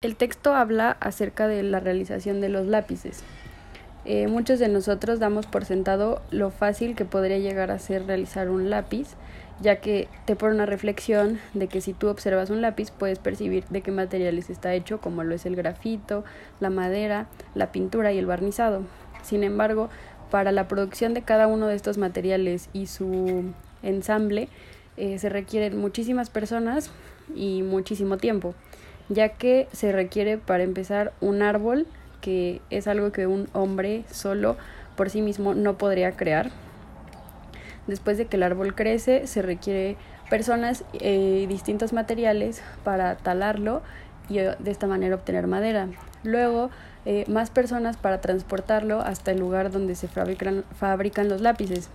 El texto habla acerca de la realización de los lápices. Eh, muchos de nosotros damos por sentado lo fácil que podría llegar a ser realizar un lápiz, ya que te pone una reflexión de que si tú observas un lápiz puedes percibir de qué materiales está hecho, como lo es el grafito, la madera, la pintura y el barnizado. Sin embargo, para la producción de cada uno de estos materiales y su ensamble eh, se requieren muchísimas personas y muchísimo tiempo ya que se requiere para empezar un árbol, que es algo que un hombre solo por sí mismo no podría crear. Después de que el árbol crece, se requiere personas y eh, distintos materiales para talarlo y eh, de esta manera obtener madera. Luego, eh, más personas para transportarlo hasta el lugar donde se fabrican, fabrican los lápices.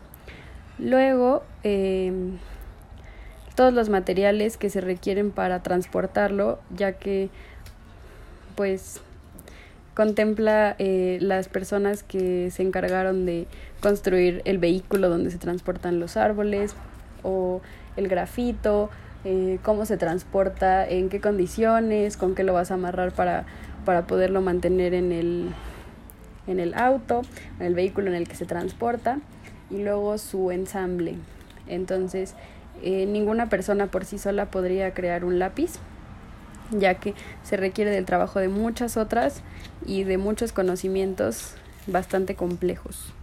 Luego, todos los materiales que se requieren para transportarlo, ya que pues contempla eh, las personas que se encargaron de construir el vehículo donde se transportan los árboles o el grafito, eh, cómo se transporta, en qué condiciones, con qué lo vas a amarrar para, para poderlo mantener en el, en el auto, en el vehículo en el que se transporta y luego su ensamble. Entonces, eh, ninguna persona por sí sola podría crear un lápiz, ya que se requiere del trabajo de muchas otras y de muchos conocimientos bastante complejos.